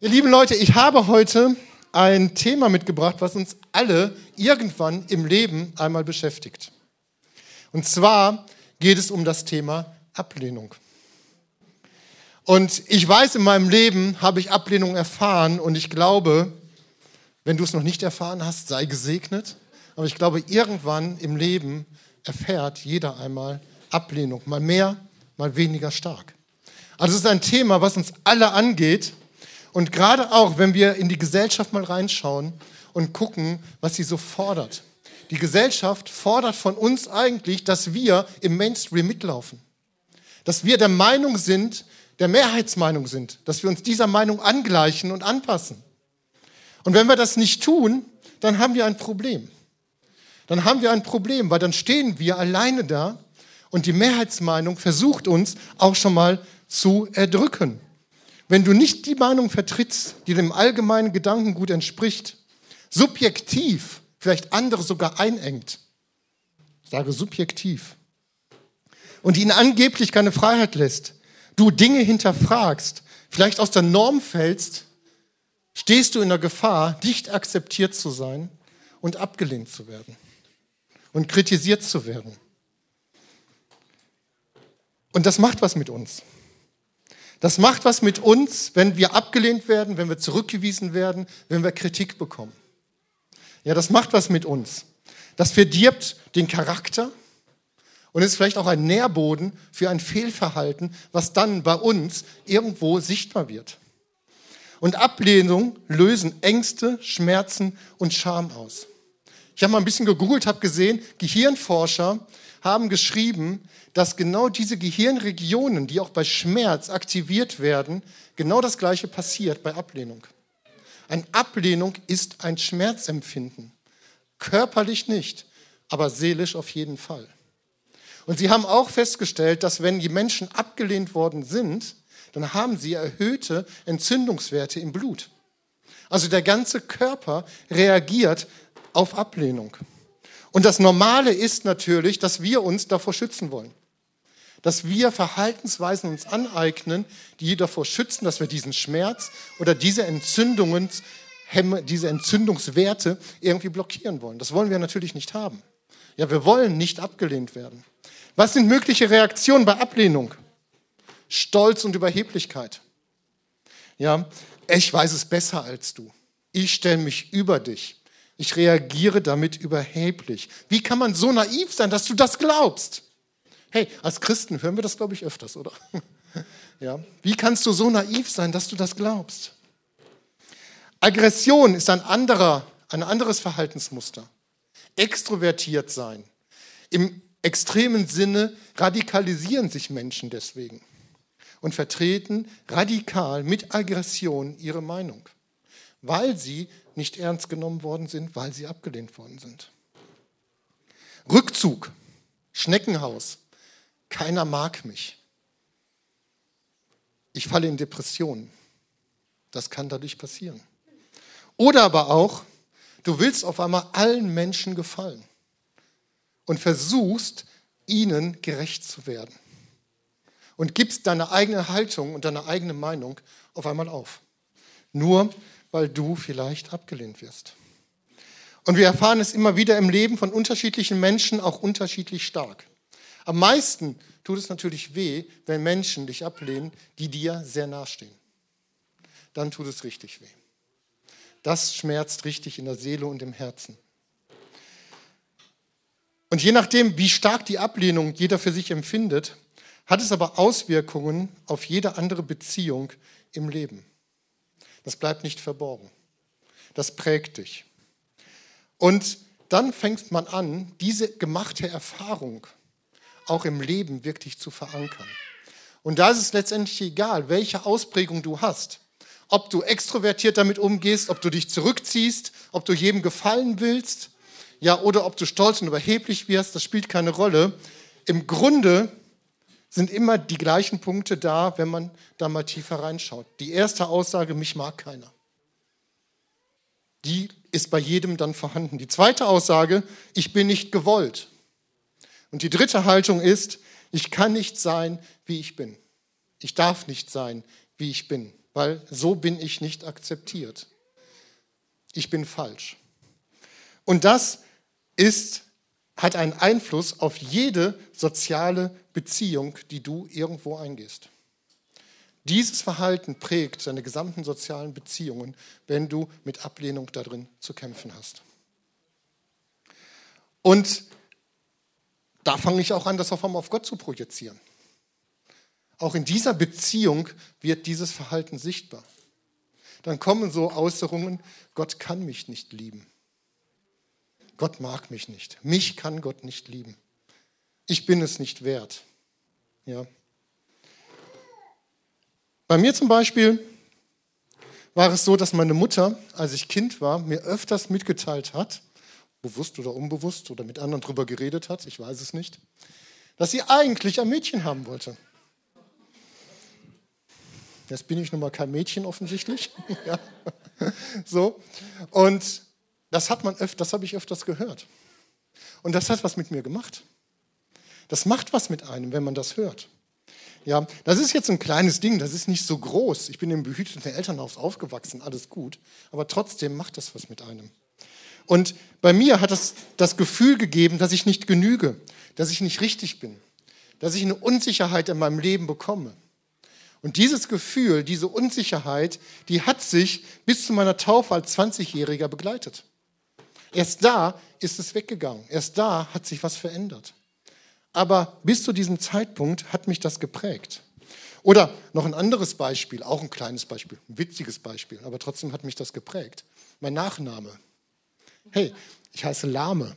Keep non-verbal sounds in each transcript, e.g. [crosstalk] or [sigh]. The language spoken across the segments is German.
Ihr lieben Leute, ich habe heute ein Thema mitgebracht, was uns alle irgendwann im Leben einmal beschäftigt. Und zwar geht es um das Thema Ablehnung. Und ich weiß, in meinem Leben habe ich Ablehnung erfahren und ich glaube, wenn du es noch nicht erfahren hast, sei gesegnet. Aber ich glaube, irgendwann im Leben erfährt jeder einmal Ablehnung, mal mehr, mal weniger stark. Also es ist ein Thema, was uns alle angeht. Und gerade auch, wenn wir in die Gesellschaft mal reinschauen und gucken, was sie so fordert. Die Gesellschaft fordert von uns eigentlich, dass wir im Mainstream mitlaufen. Dass wir der Meinung sind, der Mehrheitsmeinung sind, dass wir uns dieser Meinung angleichen und anpassen. Und wenn wir das nicht tun, dann haben wir ein Problem. Dann haben wir ein Problem, weil dann stehen wir alleine da und die Mehrheitsmeinung versucht uns auch schon mal zu erdrücken. Wenn du nicht die Meinung vertrittst, die dem allgemeinen Gedankengut entspricht, subjektiv vielleicht andere sogar einengt, sage subjektiv, und ihnen angeblich keine Freiheit lässt, du Dinge hinterfragst, vielleicht aus der Norm fällst, stehst du in der Gefahr, nicht akzeptiert zu sein und abgelehnt zu werden und kritisiert zu werden. Und das macht was mit uns. Das macht was mit uns, wenn wir abgelehnt werden, wenn wir zurückgewiesen werden, wenn wir Kritik bekommen. Ja, das macht was mit uns. Das verdirbt den Charakter und ist vielleicht auch ein Nährboden für ein Fehlverhalten, was dann bei uns irgendwo sichtbar wird. Und Ablehnung lösen Ängste, Schmerzen und Scham aus. Ich habe mal ein bisschen gegoogelt, habe gesehen, Gehirnforscher haben geschrieben, dass genau diese Gehirnregionen, die auch bei Schmerz aktiviert werden, genau das gleiche passiert bei Ablehnung. Eine Ablehnung ist ein Schmerzempfinden. Körperlich nicht, aber seelisch auf jeden Fall. Und sie haben auch festgestellt, dass wenn die Menschen abgelehnt worden sind, dann haben sie erhöhte Entzündungswerte im Blut. Also der ganze Körper reagiert auf Ablehnung. Und das Normale ist natürlich, dass wir uns davor schützen wollen. Dass wir Verhaltensweisen uns aneignen, die davor schützen, dass wir diesen Schmerz oder diese Entzündungen, diese Entzündungswerte irgendwie blockieren wollen. Das wollen wir natürlich nicht haben. Ja, wir wollen nicht abgelehnt werden. Was sind mögliche Reaktionen bei Ablehnung? Stolz und Überheblichkeit. Ja, ich weiß es besser als du. Ich stelle mich über dich. Ich reagiere damit überheblich. Wie kann man so naiv sein, dass du das glaubst? Hey, als Christen hören wir das, glaube ich, öfters, oder? [laughs] Ja. Wie kannst du so naiv sein, dass du das glaubst? Aggression ist ein anderer, ein anderes Verhaltensmuster. Extrovertiert sein. Im extremen Sinne radikalisieren sich Menschen deswegen und vertreten radikal mit Aggression ihre Meinung, weil sie nicht ernst genommen worden sind, weil sie abgelehnt worden sind. Rückzug, Schneckenhaus, keiner mag mich. Ich falle in Depressionen. Das kann dadurch passieren. Oder aber auch, du willst auf einmal allen Menschen gefallen und versuchst, ihnen gerecht zu werden. Und gibst deine eigene Haltung und deine eigene Meinung auf einmal auf. Nur weil du vielleicht abgelehnt wirst. Und wir erfahren es immer wieder im Leben von unterschiedlichen Menschen auch unterschiedlich stark. Am meisten tut es natürlich weh, wenn Menschen dich ablehnen, die dir sehr nahestehen. Dann tut es richtig weh. Das schmerzt richtig in der Seele und im Herzen. Und je nachdem, wie stark die Ablehnung jeder für sich empfindet, hat es aber Auswirkungen auf jede andere Beziehung im Leben. Das bleibt nicht verborgen. Das prägt dich. Und dann fängt man an, diese gemachte Erfahrung auch im Leben wirklich zu verankern. Und da ist es letztendlich egal, welche Ausprägung du hast. Ob du extrovertiert damit umgehst, ob du dich zurückziehst, ob du jedem gefallen willst, ja, oder ob du stolz und überheblich wirst, das spielt keine Rolle. Im Grunde sind immer die gleichen Punkte da, wenn man da mal tiefer reinschaut. Die erste Aussage, mich mag keiner. Die ist bei jedem dann vorhanden. Die zweite Aussage, ich bin nicht gewollt. Und die dritte Haltung ist, ich kann nicht sein, wie ich bin. Ich darf nicht sein, wie ich bin, weil so bin ich nicht akzeptiert. Ich bin falsch. Und das ist, hat einen Einfluss auf jede soziale Beziehung, die du irgendwo eingehst. Dieses Verhalten prägt deine gesamten sozialen Beziehungen, wenn du mit Ablehnung darin zu kämpfen hast. Und da fange ich auch an, das auf einmal auf Gott zu projizieren. Auch in dieser Beziehung wird dieses Verhalten sichtbar. Dann kommen so Äußerungen, Gott kann mich nicht lieben. Gott mag mich nicht. Mich kann Gott nicht lieben. Ich bin es nicht wert. Ja. Bei mir zum Beispiel war es so, dass meine Mutter, als ich Kind war, mir öfters mitgeteilt hat, bewusst oder unbewusst oder mit anderen darüber geredet hat, ich weiß es nicht, dass sie eigentlich ein Mädchen haben wollte. Jetzt bin ich nun mal kein Mädchen offensichtlich. [laughs] ja. So. Und das hat man öfter, das habe ich öfters gehört. Und das hat was mit mir gemacht. Das macht was mit einem, wenn man das hört. Ja, das ist jetzt ein kleines Ding, das ist nicht so groß. Ich bin im behüteten Elternhaus aufgewachsen, alles gut. Aber trotzdem macht das was mit einem. Und bei mir hat es das Gefühl gegeben, dass ich nicht genüge, dass ich nicht richtig bin, dass ich eine Unsicherheit in meinem Leben bekomme. Und dieses Gefühl, diese Unsicherheit, die hat sich bis zu meiner Taufe als 20-Jähriger begleitet. Erst da ist es weggegangen. Erst da hat sich was verändert. Aber bis zu diesem Zeitpunkt hat mich das geprägt. Oder noch ein anderes Beispiel, auch ein kleines Beispiel, ein witziges Beispiel, aber trotzdem hat mich das geprägt. Mein Nachname. Hey, ich heiße Lahme.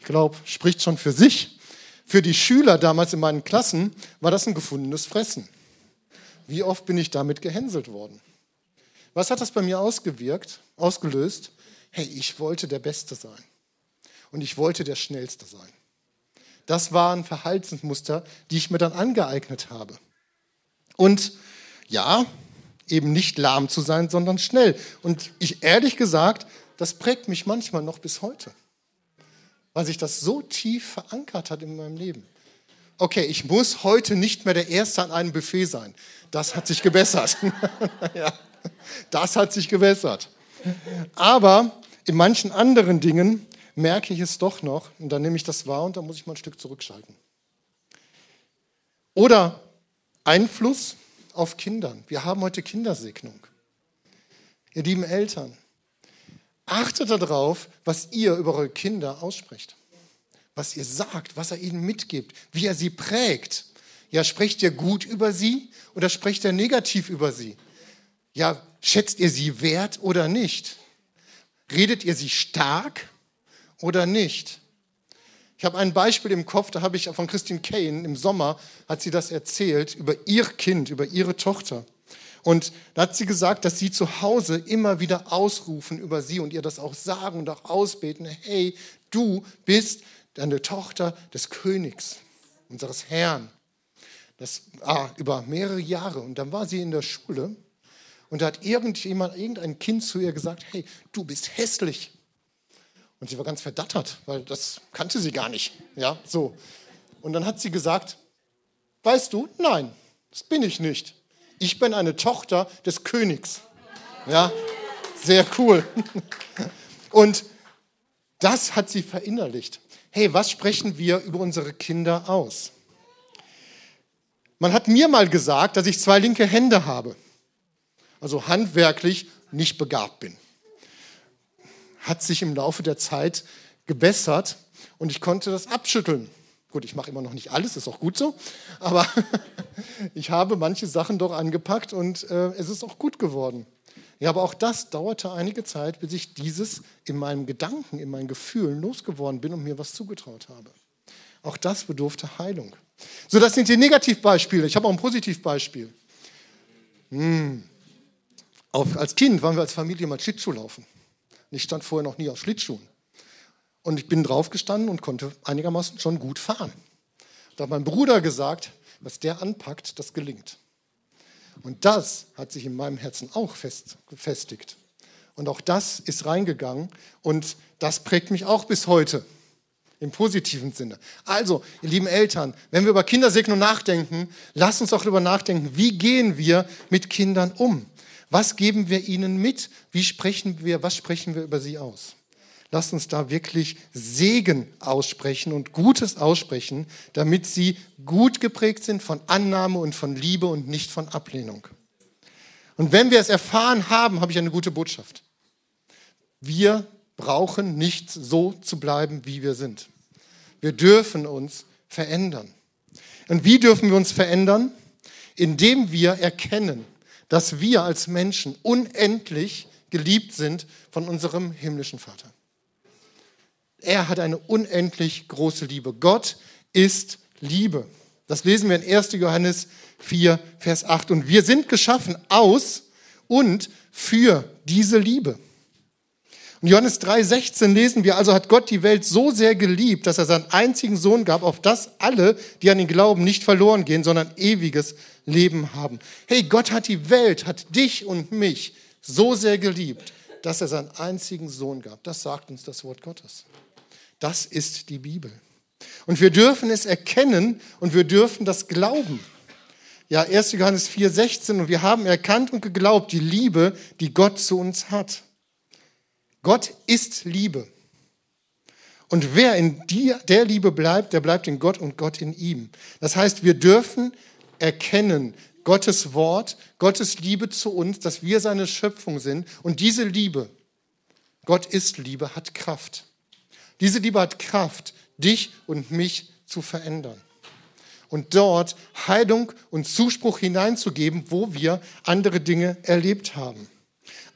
Ich glaube, spricht schon für sich. Für die Schüler damals in meinen Klassen war das ein gefundenes Fressen. Wie oft bin ich damit gehänselt worden? Was hat das bei mir ausgewirkt, ausgelöst? Hey, ich wollte der Beste sein. Und ich wollte der Schnellste sein. Das waren Verhaltensmuster, die ich mir dann angeeignet habe. Und ja, eben nicht lahm zu sein, sondern schnell. Und ich ehrlich gesagt, das prägt mich manchmal noch bis heute, weil sich das so tief verankert hat in meinem Leben. Okay, ich muss heute nicht mehr der Erste an einem Buffet sein. Das hat sich gebessert. [laughs] ja, das hat sich gebessert. Aber in manchen anderen Dingen merke ich es doch noch und dann nehme ich das wahr und dann muss ich mal ein Stück zurückschalten. Oder Einfluss auf Kindern. Wir haben heute Kindersegnung. Ihr lieben Eltern, achtet darauf, was ihr über eure Kinder aussprecht. Was ihr sagt, was er ihnen mitgibt, wie er sie prägt. Ja, sprecht ihr gut über sie oder sprecht ihr negativ über sie? Ja, schätzt ihr sie wert oder nicht? Redet ihr sie stark oder nicht? Ich habe ein Beispiel im Kopf, da habe ich von Christine Kane im Sommer, hat sie das erzählt über ihr Kind, über ihre Tochter. Und da hat sie gesagt, dass sie zu Hause immer wieder ausrufen über sie und ihr das auch sagen und auch ausbeten, hey, du bist eine Tochter des Königs, unseres Herrn. Das ah, über mehrere Jahre. Und dann war sie in der Schule und da hat irgendjemand, irgendein Kind zu ihr gesagt, hey, du bist hässlich. Und sie war ganz verdattert, weil das kannte sie gar nicht. Ja, so. Und dann hat sie gesagt, weißt du, nein, das bin ich nicht. Ich bin eine Tochter des Königs. Ja, sehr cool. [laughs] Und das hat sie verinnerlicht. Hey, was sprechen wir über unsere Kinder aus? Man hat mir mal gesagt, dass ich zwei linke Hände habe, also handwerklich nicht begabt bin hat sich im Laufe der Zeit gebessert und ich konnte das abschütteln. Gut, ich mache immer noch nicht alles, ist auch gut so, aber [laughs] ich habe manche Sachen doch angepackt und äh, es ist auch gut geworden. Ja, aber auch das dauerte einige Zeit, bis ich dieses in meinem Gedanken, in meinen Gefühlen losgeworden bin und mir was zugetraut habe. Auch das bedurfte Heilung. So, das sind die Negativbeispiele. Ich habe auch ein Positivbeispiel. Hm. Auf, als Kind waren wir als Familie mal Schlittschuh laufen. Ich stand vorher noch nie auf Schlittschuhen. Und ich bin draufgestanden und konnte einigermaßen schon gut fahren. Da hat mein Bruder gesagt, was der anpackt, das gelingt. Und das hat sich in meinem Herzen auch fest, gefestigt. Und auch das ist reingegangen und das prägt mich auch bis heute. im positiven Sinne. Also, ihr lieben Eltern, wenn wir über Kindersegnung nachdenken, lasst uns auch darüber nachdenken, wie gehen wir mit Kindern um? Was geben wir ihnen mit? Wie sprechen wir, was sprechen wir über sie aus? Lasst uns da wirklich Segen aussprechen und Gutes aussprechen, damit sie gut geprägt sind von Annahme und von Liebe und nicht von Ablehnung. Und wenn wir es erfahren haben, habe ich eine gute Botschaft. Wir brauchen nicht so zu bleiben, wie wir sind. Wir dürfen uns verändern. Und wie dürfen wir uns verändern? Indem wir erkennen, dass wir als Menschen unendlich geliebt sind von unserem himmlischen Vater. Er hat eine unendlich große Liebe. Gott ist Liebe. Das lesen wir in 1. Johannes 4, Vers 8. Und wir sind geschaffen aus und für diese Liebe. In Johannes 3,16 lesen wir, also hat Gott die Welt so sehr geliebt, dass er seinen einzigen Sohn gab, auf das alle, die an ihn glauben, nicht verloren gehen, sondern ewiges Leben haben. Hey, Gott hat die Welt, hat dich und mich so sehr geliebt, dass er seinen einzigen Sohn gab. Das sagt uns das Wort Gottes. Das ist die Bibel. Und wir dürfen es erkennen und wir dürfen das glauben. Ja, 1. Johannes 4,16 und wir haben erkannt und geglaubt die Liebe, die Gott zu uns hat. Gott ist Liebe. Und wer in der Liebe bleibt, der bleibt in Gott und Gott in ihm. Das heißt, wir dürfen erkennen, Gottes Wort, Gottes Liebe zu uns, dass wir seine Schöpfung sind. Und diese Liebe, Gott ist Liebe, hat Kraft. Diese Liebe hat Kraft, dich und mich zu verändern. Und dort Heilung und Zuspruch hineinzugeben, wo wir andere Dinge erlebt haben.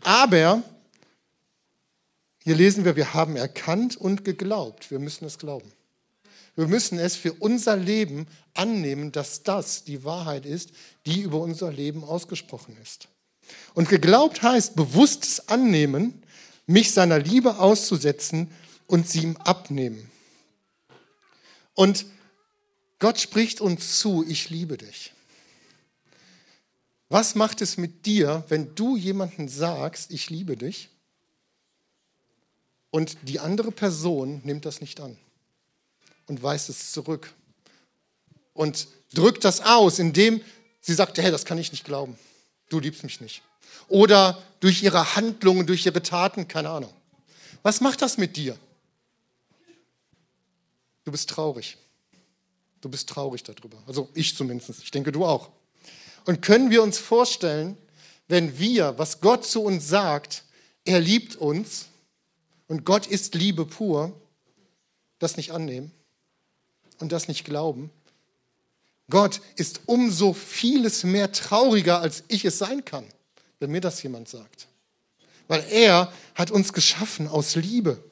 Aber hier lesen wir, wir haben erkannt und geglaubt. Wir müssen es glauben. Wir müssen es für unser Leben annehmen, dass das die Wahrheit ist, die über unser Leben ausgesprochen ist. Und geglaubt heißt bewusstes Annehmen, mich seiner Liebe auszusetzen und sie ihm abnehmen. Und Gott spricht uns zu, ich liebe dich. Was macht es mit dir, wenn du jemanden sagst, ich liebe dich? Und die andere Person nimmt das nicht an und weist es zurück und drückt das aus, indem sie sagt, hey, das kann ich nicht glauben. Du liebst mich nicht. Oder durch ihre Handlungen, durch ihre Taten, keine Ahnung. Was macht das mit dir? Du bist traurig. Du bist traurig darüber. Also ich zumindest. Ich denke, du auch. Und können wir uns vorstellen, wenn wir, was Gott zu uns sagt, er liebt uns, und Gott ist Liebe pur, das nicht annehmen und das nicht glauben. Gott ist umso vieles mehr trauriger, als ich es sein kann, wenn mir das jemand sagt. Weil er hat uns geschaffen aus Liebe,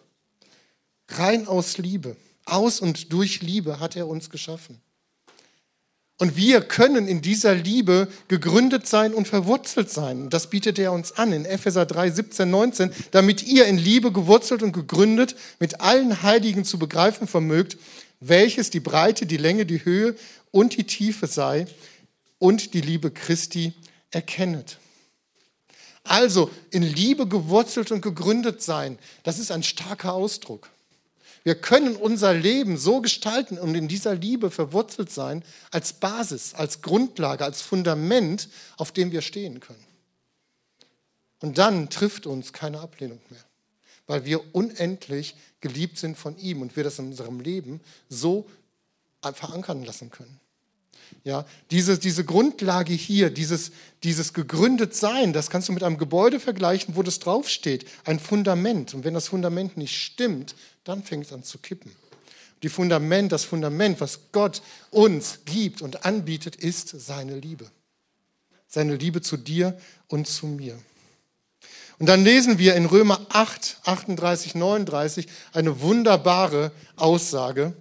rein aus Liebe, aus und durch Liebe hat er uns geschaffen. Und wir können in dieser Liebe gegründet sein und verwurzelt sein. Das bietet er uns an in Epheser 3, 17, 19, damit ihr in Liebe gewurzelt und gegründet mit allen Heiligen zu begreifen vermögt, welches die Breite, die Länge, die Höhe und die Tiefe sei und die Liebe Christi erkennet. Also in Liebe gewurzelt und gegründet sein, das ist ein starker Ausdruck. Wir können unser Leben so gestalten und in dieser Liebe verwurzelt sein, als Basis, als Grundlage, als Fundament, auf dem wir stehen können. Und dann trifft uns keine Ablehnung mehr, weil wir unendlich geliebt sind von ihm und wir das in unserem Leben so verankern lassen können. Ja, diese, diese Grundlage hier, dieses, dieses gegründet Sein, das kannst du mit einem Gebäude vergleichen, wo das draufsteht, ein Fundament. Und wenn das Fundament nicht stimmt, dann fängt es an zu kippen. Die Fundament, das Fundament, was Gott uns gibt und anbietet, ist seine Liebe. Seine Liebe zu dir und zu mir. Und dann lesen wir in Römer 8, 38, 39 eine wunderbare Aussage.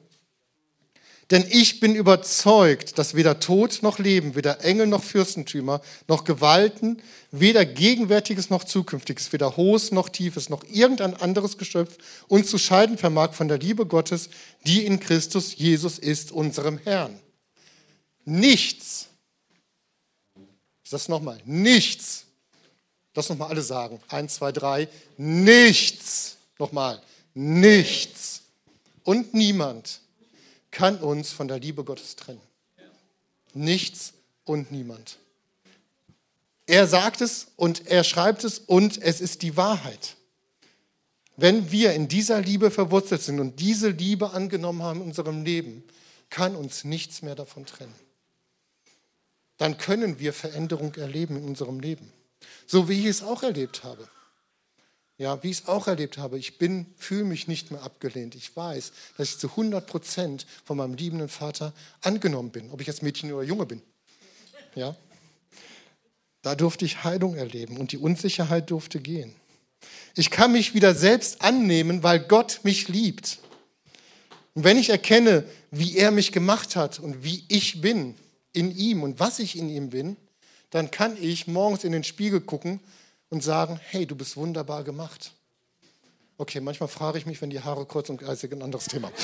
Denn ich bin überzeugt, dass weder Tod noch Leben, weder Engel noch Fürstentümer, noch Gewalten, weder Gegenwärtiges noch Zukünftiges, weder Hohes noch Tiefes, noch irgendein anderes Geschöpf uns zu scheiden vermag von der Liebe Gottes, die in Christus Jesus ist, unserem Herrn. Nichts. Ich sage nochmal, nichts. Das nochmal alle sagen. Eins, zwei, drei. Nichts. Nochmal. Nichts und niemand kann uns von der Liebe Gottes trennen. Nichts und niemand. Er sagt es und er schreibt es und es ist die Wahrheit. Wenn wir in dieser Liebe verwurzelt sind und diese Liebe angenommen haben in unserem Leben, kann uns nichts mehr davon trennen. Dann können wir Veränderung erleben in unserem Leben. So wie ich es auch erlebt habe. Ja, wie ich es auch erlebt habe. Ich bin, fühle mich nicht mehr abgelehnt. Ich weiß, dass ich zu 100 Prozent von meinem liebenden Vater angenommen bin, ob ich jetzt Mädchen oder Junge bin. Ja, da durfte ich Heilung erleben und die Unsicherheit durfte gehen. Ich kann mich wieder selbst annehmen, weil Gott mich liebt. Und wenn ich erkenne, wie er mich gemacht hat und wie ich bin in ihm und was ich in ihm bin, dann kann ich morgens in den Spiegel gucken und sagen, hey, du bist wunderbar gemacht. Okay, manchmal frage ich mich, wenn die Haare kurz und kreisig, ein anderes Thema. [laughs]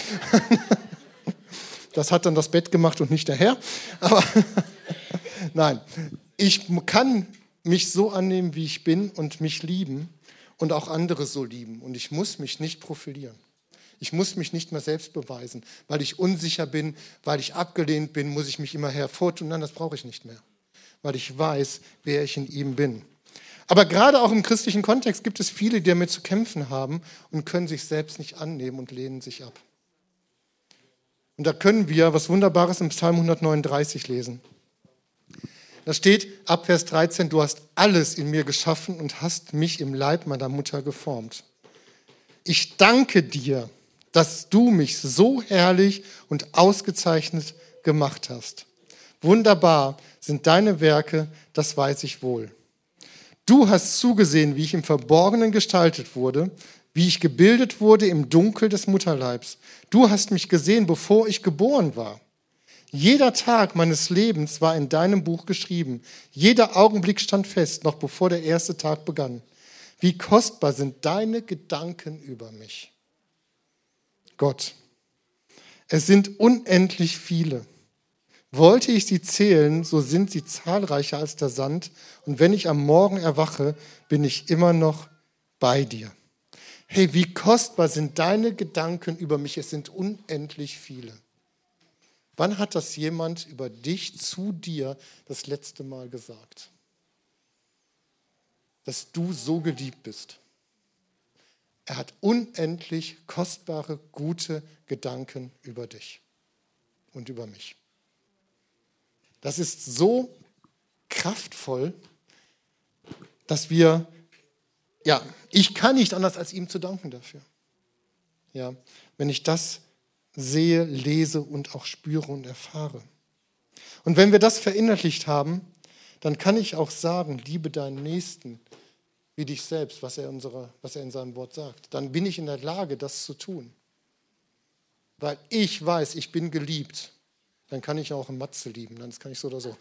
Das hat dann das Bett gemacht und nicht der Herr. Aber [laughs] nein, ich kann mich so annehmen, wie ich bin und mich lieben und auch andere so lieben. Und ich muss mich nicht profilieren. Ich muss mich nicht mehr selbst beweisen. Weil ich unsicher bin, weil ich abgelehnt bin, muss ich mich immer hervortun. Nein, das brauche ich nicht mehr. Weil ich weiß, wer ich in ihm bin. Aber gerade auch im christlichen Kontext gibt es viele, die damit zu kämpfen haben und können sich selbst nicht annehmen und lehnen sich ab. Und da können wir was Wunderbares im Psalm 139 lesen. Da steht ab Vers 13, du hast alles in mir geschaffen und hast mich im Leib meiner Mutter geformt. Ich danke dir, dass du mich so herrlich und ausgezeichnet gemacht hast. Wunderbar sind deine Werke, das weiß ich wohl. Du hast zugesehen, wie ich im Verborgenen gestaltet wurde, wie ich gebildet wurde im Dunkel des Mutterleibs. Du hast mich gesehen, bevor ich geboren war. Jeder Tag meines Lebens war in deinem Buch geschrieben. Jeder Augenblick stand fest, noch bevor der erste Tag begann. Wie kostbar sind deine Gedanken über mich. Gott, es sind unendlich viele. Wollte ich sie zählen, so sind sie zahlreicher als der Sand. Und wenn ich am Morgen erwache, bin ich immer noch bei dir. Hey, wie kostbar sind deine Gedanken über mich? Es sind unendlich viele. Wann hat das jemand über dich zu dir das letzte Mal gesagt? Dass du so geliebt bist. Er hat unendlich kostbare, gute Gedanken über dich und über mich. Das ist so kraftvoll, dass wir, ja, ich kann nicht anders als ihm zu danken dafür. Ja, wenn ich das sehe, lese und auch spüre und erfahre. Und wenn wir das verinnerlicht haben, dann kann ich auch sagen, liebe deinen Nächsten wie dich selbst, was er, unsere, was er in seinem Wort sagt. Dann bin ich in der Lage, das zu tun. Weil ich weiß, ich bin geliebt. Dann kann ich auch einen Matze lieben. Dann kann ich so oder so.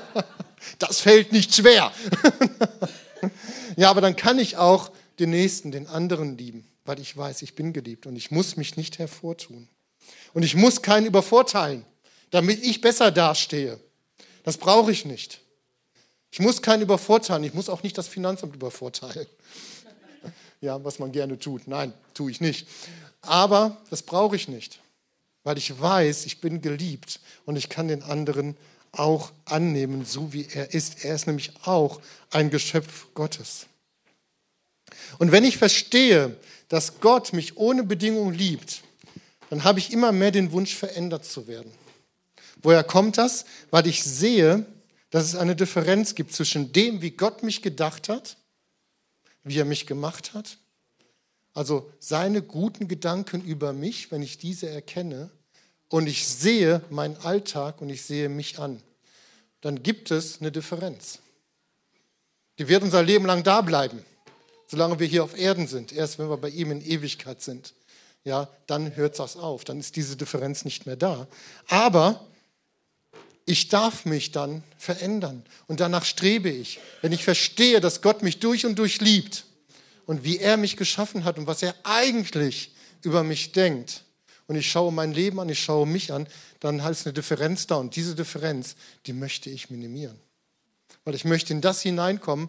[laughs] das fällt nicht schwer. [laughs] ja, aber dann kann ich auch den Nächsten, den anderen lieben weil ich weiß, ich bin geliebt und ich muss mich nicht hervortun. Und ich muss keinen übervorteilen, damit ich besser dastehe. Das brauche ich nicht. Ich muss keinen übervorteilen, ich muss auch nicht das Finanzamt übervorteilen. [laughs] Ja, was man gerne tut. Nein, tue ich nicht. Aber das brauche ich nicht, weil ich weiß, ich bin geliebt und ich kann den anderen auch annehmen, so wie er ist. Er ist nämlich auch ein Geschöpf Gottes. Und wenn ich verstehe, dass Gott mich ohne Bedingung liebt, dann habe ich immer mehr den Wunsch, verändert zu werden. Woher kommt das? Weil ich sehe, dass es eine Differenz gibt zwischen dem, wie Gott mich gedacht hat, wie er mich gemacht hat, also seine guten Gedanken über mich, wenn ich diese erkenne, und ich sehe meinen Alltag und ich sehe mich an, dann gibt es eine Differenz. Die wird unser Leben lang da bleiben solange wir hier auf Erden sind. Erst wenn wir bei ihm in Ewigkeit sind, ja, dann hört das auf. Dann ist diese Differenz nicht mehr da. Aber ich darf mich dann verändern und danach strebe ich. Wenn ich verstehe, dass Gott mich durch und durch liebt und wie er mich geschaffen hat und was er eigentlich über mich denkt, und ich schaue mein Leben an, ich schaue mich an, dann ist eine Differenz da. Und diese Differenz, die möchte ich minimieren. Weil ich möchte in das hineinkommen,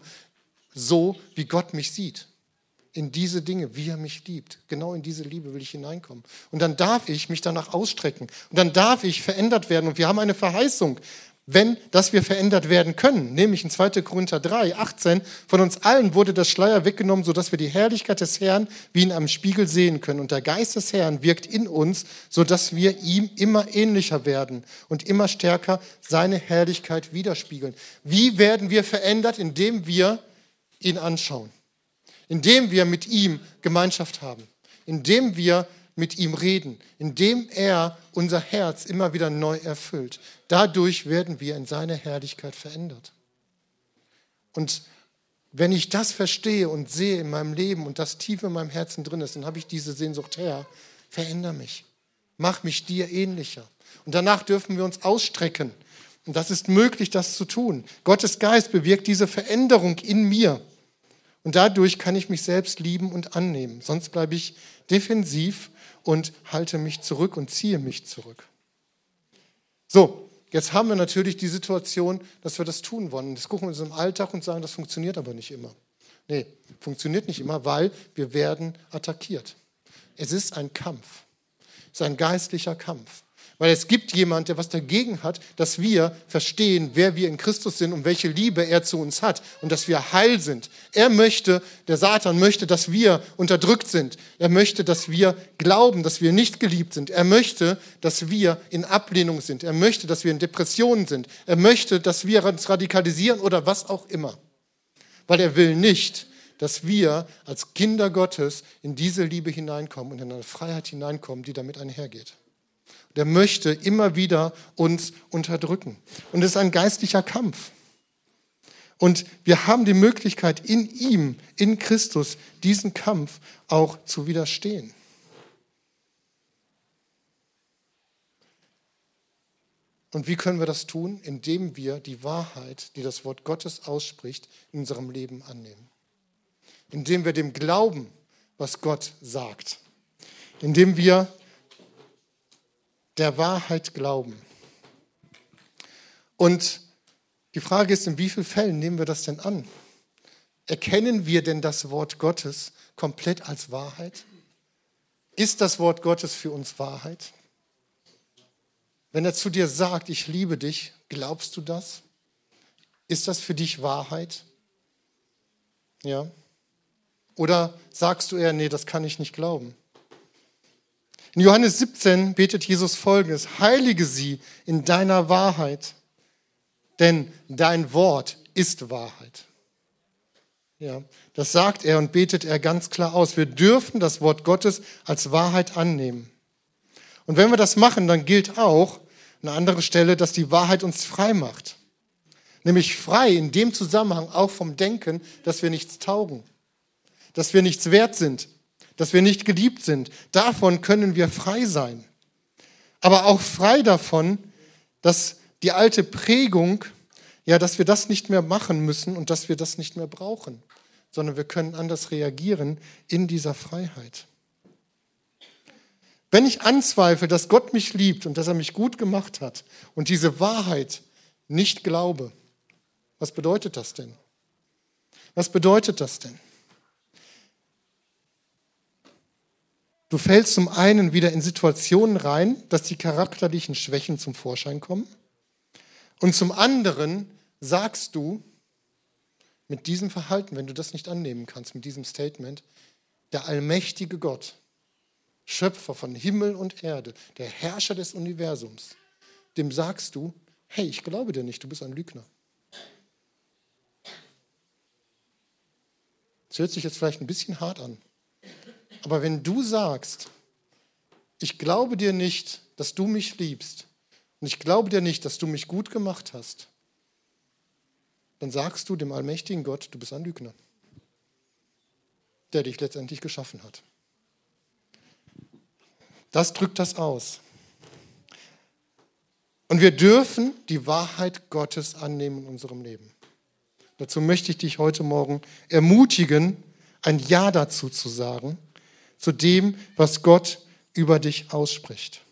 so wie Gott mich sieht. in diese Dinge, wie er mich liebt. Genau in diese Liebe will ich hineinkommen. Und dann darf ich mich danach ausstrecken. Und dann darf ich verändert werden. Und wir haben eine Verheißung, wenn, dass wir verändert werden können. Nämlich in 2. Korinther 3, 18, von uns allen wurde das Schleier weggenommen, sodass wir die Herrlichkeit des Herrn wie in einem Spiegel sehen können. Und der Geist des Herrn wirkt in uns, sodass wir ihm immer ähnlicher werden und immer stärker seine Herrlichkeit widerspiegeln. Wie werden wir verändert? Indem wir ihn anschauen indem wir mit ihm Gemeinschaft haben, indem wir mit ihm reden, indem er unser Herz immer wieder neu erfüllt. Dadurch werden wir in seine Herrlichkeit verändert. Und wenn ich das verstehe und sehe in meinem Leben und das tief in meinem Herzen drin ist, dann habe ich diese Sehnsucht her, veränder mich, mach mich dir ähnlicher. Und danach dürfen wir uns ausstrecken. Und das ist möglich, das zu tun. Gottes Geist bewirkt diese Veränderung in mir. Und dadurch kann ich mich selbst lieben und annehmen. Sonst bleibe ich defensiv und halte mich zurück und ziehe mich zurück. So, jetzt haben wir natürlich die Situation, dass wir das tun wollen. Das gucken wir uns im Alltag und sagen, das funktioniert aber nicht immer. Nee, funktioniert nicht immer, weil wir werden attackiert. Es ist ein Kampf. Es ist ein geistlicher Kampf. Weil es gibt jemand, der was dagegen hat, dass wir verstehen, wer wir in Christus sind und welche Liebe er zu uns hat und dass wir heil sind. Er möchte, der Satan möchte, dass wir unterdrückt sind. Er möchte, dass wir glauben, dass wir nicht geliebt sind. Er möchte, dass wir in Ablehnung sind. Er möchte, dass wir in Depressionen sind. Er möchte, dass wir uns radikalisieren oder was auch immer. Weil er will nicht, dass wir als Kinder Gottes in diese Liebe hineinkommen und in eine Freiheit hineinkommen, die damit einhergeht. Der möchte immer wieder uns unterdrücken. Und es ist ein geistlicher Kampf. Und wir haben die Möglichkeit, in ihm, in Christus, diesen Kampf auch zu widerstehen. Und wie können wir das tun? Indem wir die Wahrheit, die das Wort Gottes ausspricht, in unserem Leben annehmen. Indem wir dem glauben, was Gott sagt. Indem wir der Wahrheit glauben. Und die Frage ist, in wie vielen Fällen nehmen wir das denn an? Erkennen wir denn das Wort Gottes komplett als Wahrheit? Ist das Wort Gottes für uns Wahrheit? Wenn er zu dir sagt, ich liebe dich, glaubst du das? Ist das für dich Wahrheit? Ja? Oder sagst du eher, nee, das kann ich nicht glauben? In Johannes 17 betet Jesus folgendes, heilige sie in deiner Wahrheit, denn dein Wort ist Wahrheit. Ja, das sagt er und betet er ganz klar aus. Wir dürfen das Wort Gottes als Wahrheit annehmen. Und wenn wir das machen, dann gilt auch eine andere Stelle, dass die Wahrheit uns frei macht. Nämlich frei in dem Zusammenhang auch vom Denken, dass wir nichts taugen, dass wir nichts wert sind, dass wir nicht geliebt sind. Davon können wir frei sein. Aber auch frei davon, dass die alte Prägung, ja, dass wir das nicht mehr machen müssen und dass wir das nicht mehr brauchen, sondern wir können anders reagieren in dieser Freiheit. Wenn ich anzweifle, dass Gott mich liebt und dass er mich gut gemacht hat und diese Wahrheit nicht glaube, was bedeutet das denn? Was bedeutet das denn? Du fällst zum einen wieder in Situationen rein, dass die charakterlichen Schwächen zum Vorschein kommen. Und zum anderen sagst du mit diesem Verhalten, wenn du das nicht annehmen kannst, mit diesem Statement, der allmächtige Gott, Schöpfer von Himmel und Erde, der Herrscher des Universums, dem sagst du, hey, ich glaube dir nicht, du bist ein Lügner. Das hört sich jetzt vielleicht ein bisschen hart an. Aber wenn du sagst, ich glaube dir nicht, dass du mich liebst und ich glaube dir nicht, dass du mich gut gemacht hast, dann sagst du dem allmächtigen Gott, du bist ein Lügner, der dich letztendlich geschaffen hat. Das drückt das aus. Und wir dürfen die Wahrheit Gottes annehmen in unserem Leben. Dazu möchte ich dich heute Morgen ermutigen, ein Ja dazu zu sagen zu dem, was Gott über dich ausspricht.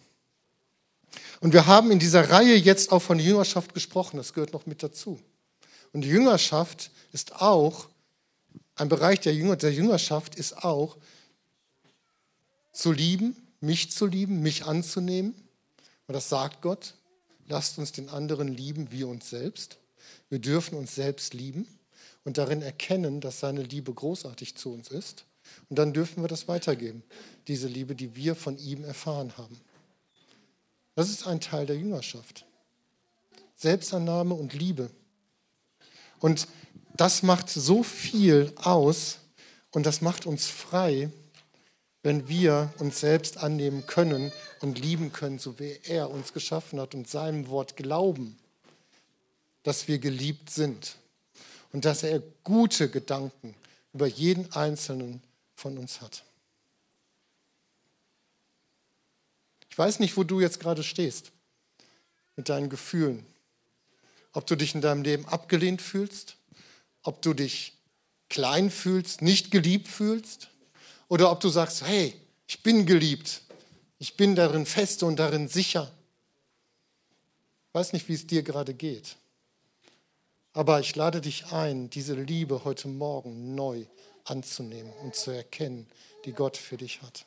Und wir haben in dieser Reihe jetzt auch von Jüngerschaft gesprochen, das gehört noch mit dazu. Und Jüngerschaft ist auch ein Bereich der, Jünger, der Jüngerschaft ist auch zu lieben, mich zu lieben, mich anzunehmen. Und das sagt Gott. Lasst uns den anderen lieben wie uns selbst. Wir dürfen uns selbst lieben und darin erkennen, dass seine Liebe großartig zu uns ist. Und dann dürfen wir das weitergeben, diese Liebe, die wir von ihm erfahren haben. Das ist ein Teil der Jüngerschaft. Selbstannahme und Liebe. Und das macht so viel aus und das macht uns frei, wenn wir uns selbst annehmen können und lieben können, so wie er uns geschaffen hat und seinem Wort glauben, dass wir geliebt sind und dass er gute Gedanken über jeden einzelnen von uns hat. Ich weiß nicht, wo du jetzt gerade stehst mit deinen Gefühlen. Ob du dich in deinem Leben abgelehnt fühlst, ob du dich klein fühlst, nicht geliebt fühlst oder ob du sagst, hey, ich bin geliebt, ich bin darin fest und darin sicher. Ich weiß nicht, wie es dir gerade geht. Aber ich lade dich ein, diese Liebe heute Morgen neu anzunehmen und zu erkennen, die Gott für dich hat.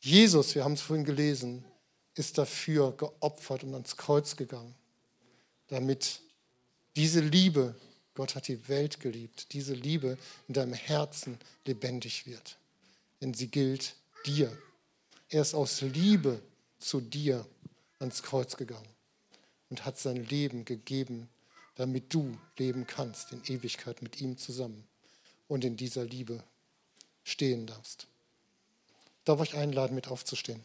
Jesus, wir haben es vorhin gelesen, ist dafür geopfert und ans Kreuz gegangen, damit diese Liebe Gott hat die Welt geliebt. Diese Liebe in deinem Herzen lebendig wird. Denn sie gilt dir. Er ist aus Liebe zu dir ans Kreuz gegangen und hat sein Leben gegeben, damit du leben kannst in Ewigkeit mit ihm zusammen und in dieser Liebe stehen darfst. Ich darf euch einladen, mit aufzustehen.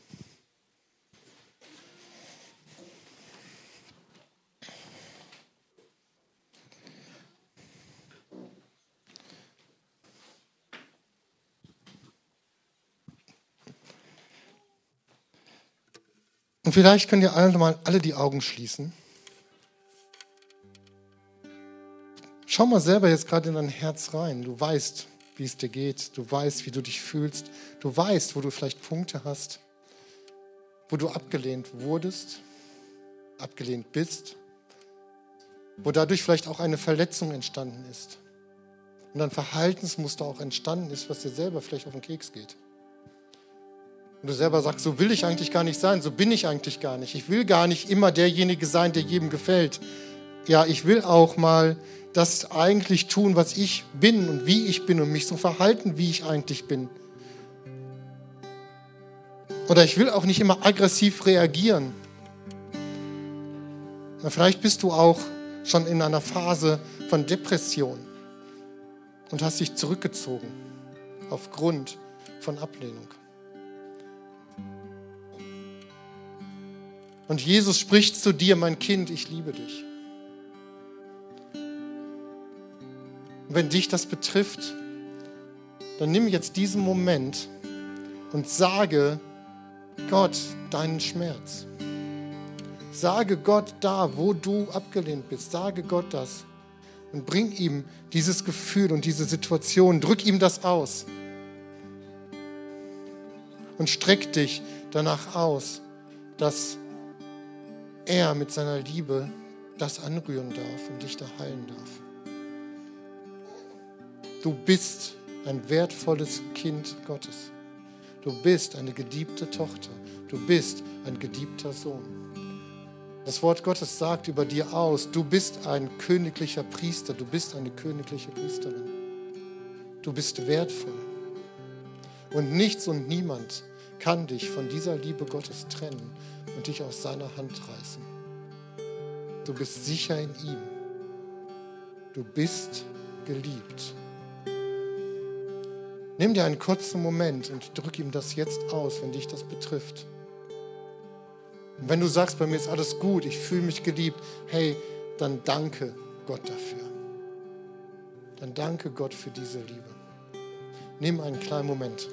Und vielleicht könnt ihr alle mal alle die Augen schließen. Schau mal selber jetzt gerade in dein Herz rein. Du weißt, wie es dir geht. Du weißt, wie du dich fühlst. Du weißt, wo du vielleicht Punkte hast, wo du abgelehnt wurdest, abgelehnt bist, wo dadurch vielleicht auch eine Verletzung entstanden ist und ein Verhaltensmuster auch entstanden ist, was dir selber vielleicht auf den Keks geht. Und du selber sagst, so will ich eigentlich gar nicht sein, so bin ich eigentlich gar nicht. Ich will gar nicht immer derjenige sein, der jedem gefällt. Ja, ich will auch mal das eigentlich tun, was ich bin und wie ich bin und mich so verhalten, wie ich eigentlich bin. Oder ich will auch nicht immer aggressiv reagieren. Na, vielleicht bist du auch schon in einer Phase von Depression und hast dich zurückgezogen aufgrund von Ablehnung. Und Jesus spricht zu dir, mein Kind, ich liebe dich. Und wenn dich das betrifft, dann nimm jetzt diesen Moment und sage Gott deinen Schmerz. Sage Gott da, wo du abgelehnt bist. Sage Gott das. Und bring ihm dieses Gefühl und diese Situation. Drück ihm das aus. Und streck dich danach aus, dass er mit seiner Liebe das anrühren darf und dich da heilen darf. Du bist ein wertvolles Kind Gottes. Du bist eine geliebte Tochter. Du bist ein geliebter Sohn. Das Wort Gottes sagt über dir aus, du bist ein königlicher Priester, du bist eine königliche Priesterin. Du bist wertvoll. Und nichts und niemand kann dich von dieser Liebe Gottes trennen und dich aus seiner Hand reißen. Du bist sicher in ihm. Du bist geliebt. Nimm dir einen kurzen Moment und drück ihm das jetzt aus, wenn dich das betrifft. Und wenn du sagst, bei mir ist alles gut, ich fühle mich geliebt, hey, dann danke Gott dafür. Dann danke Gott für diese Liebe. Nimm einen kleinen Moment.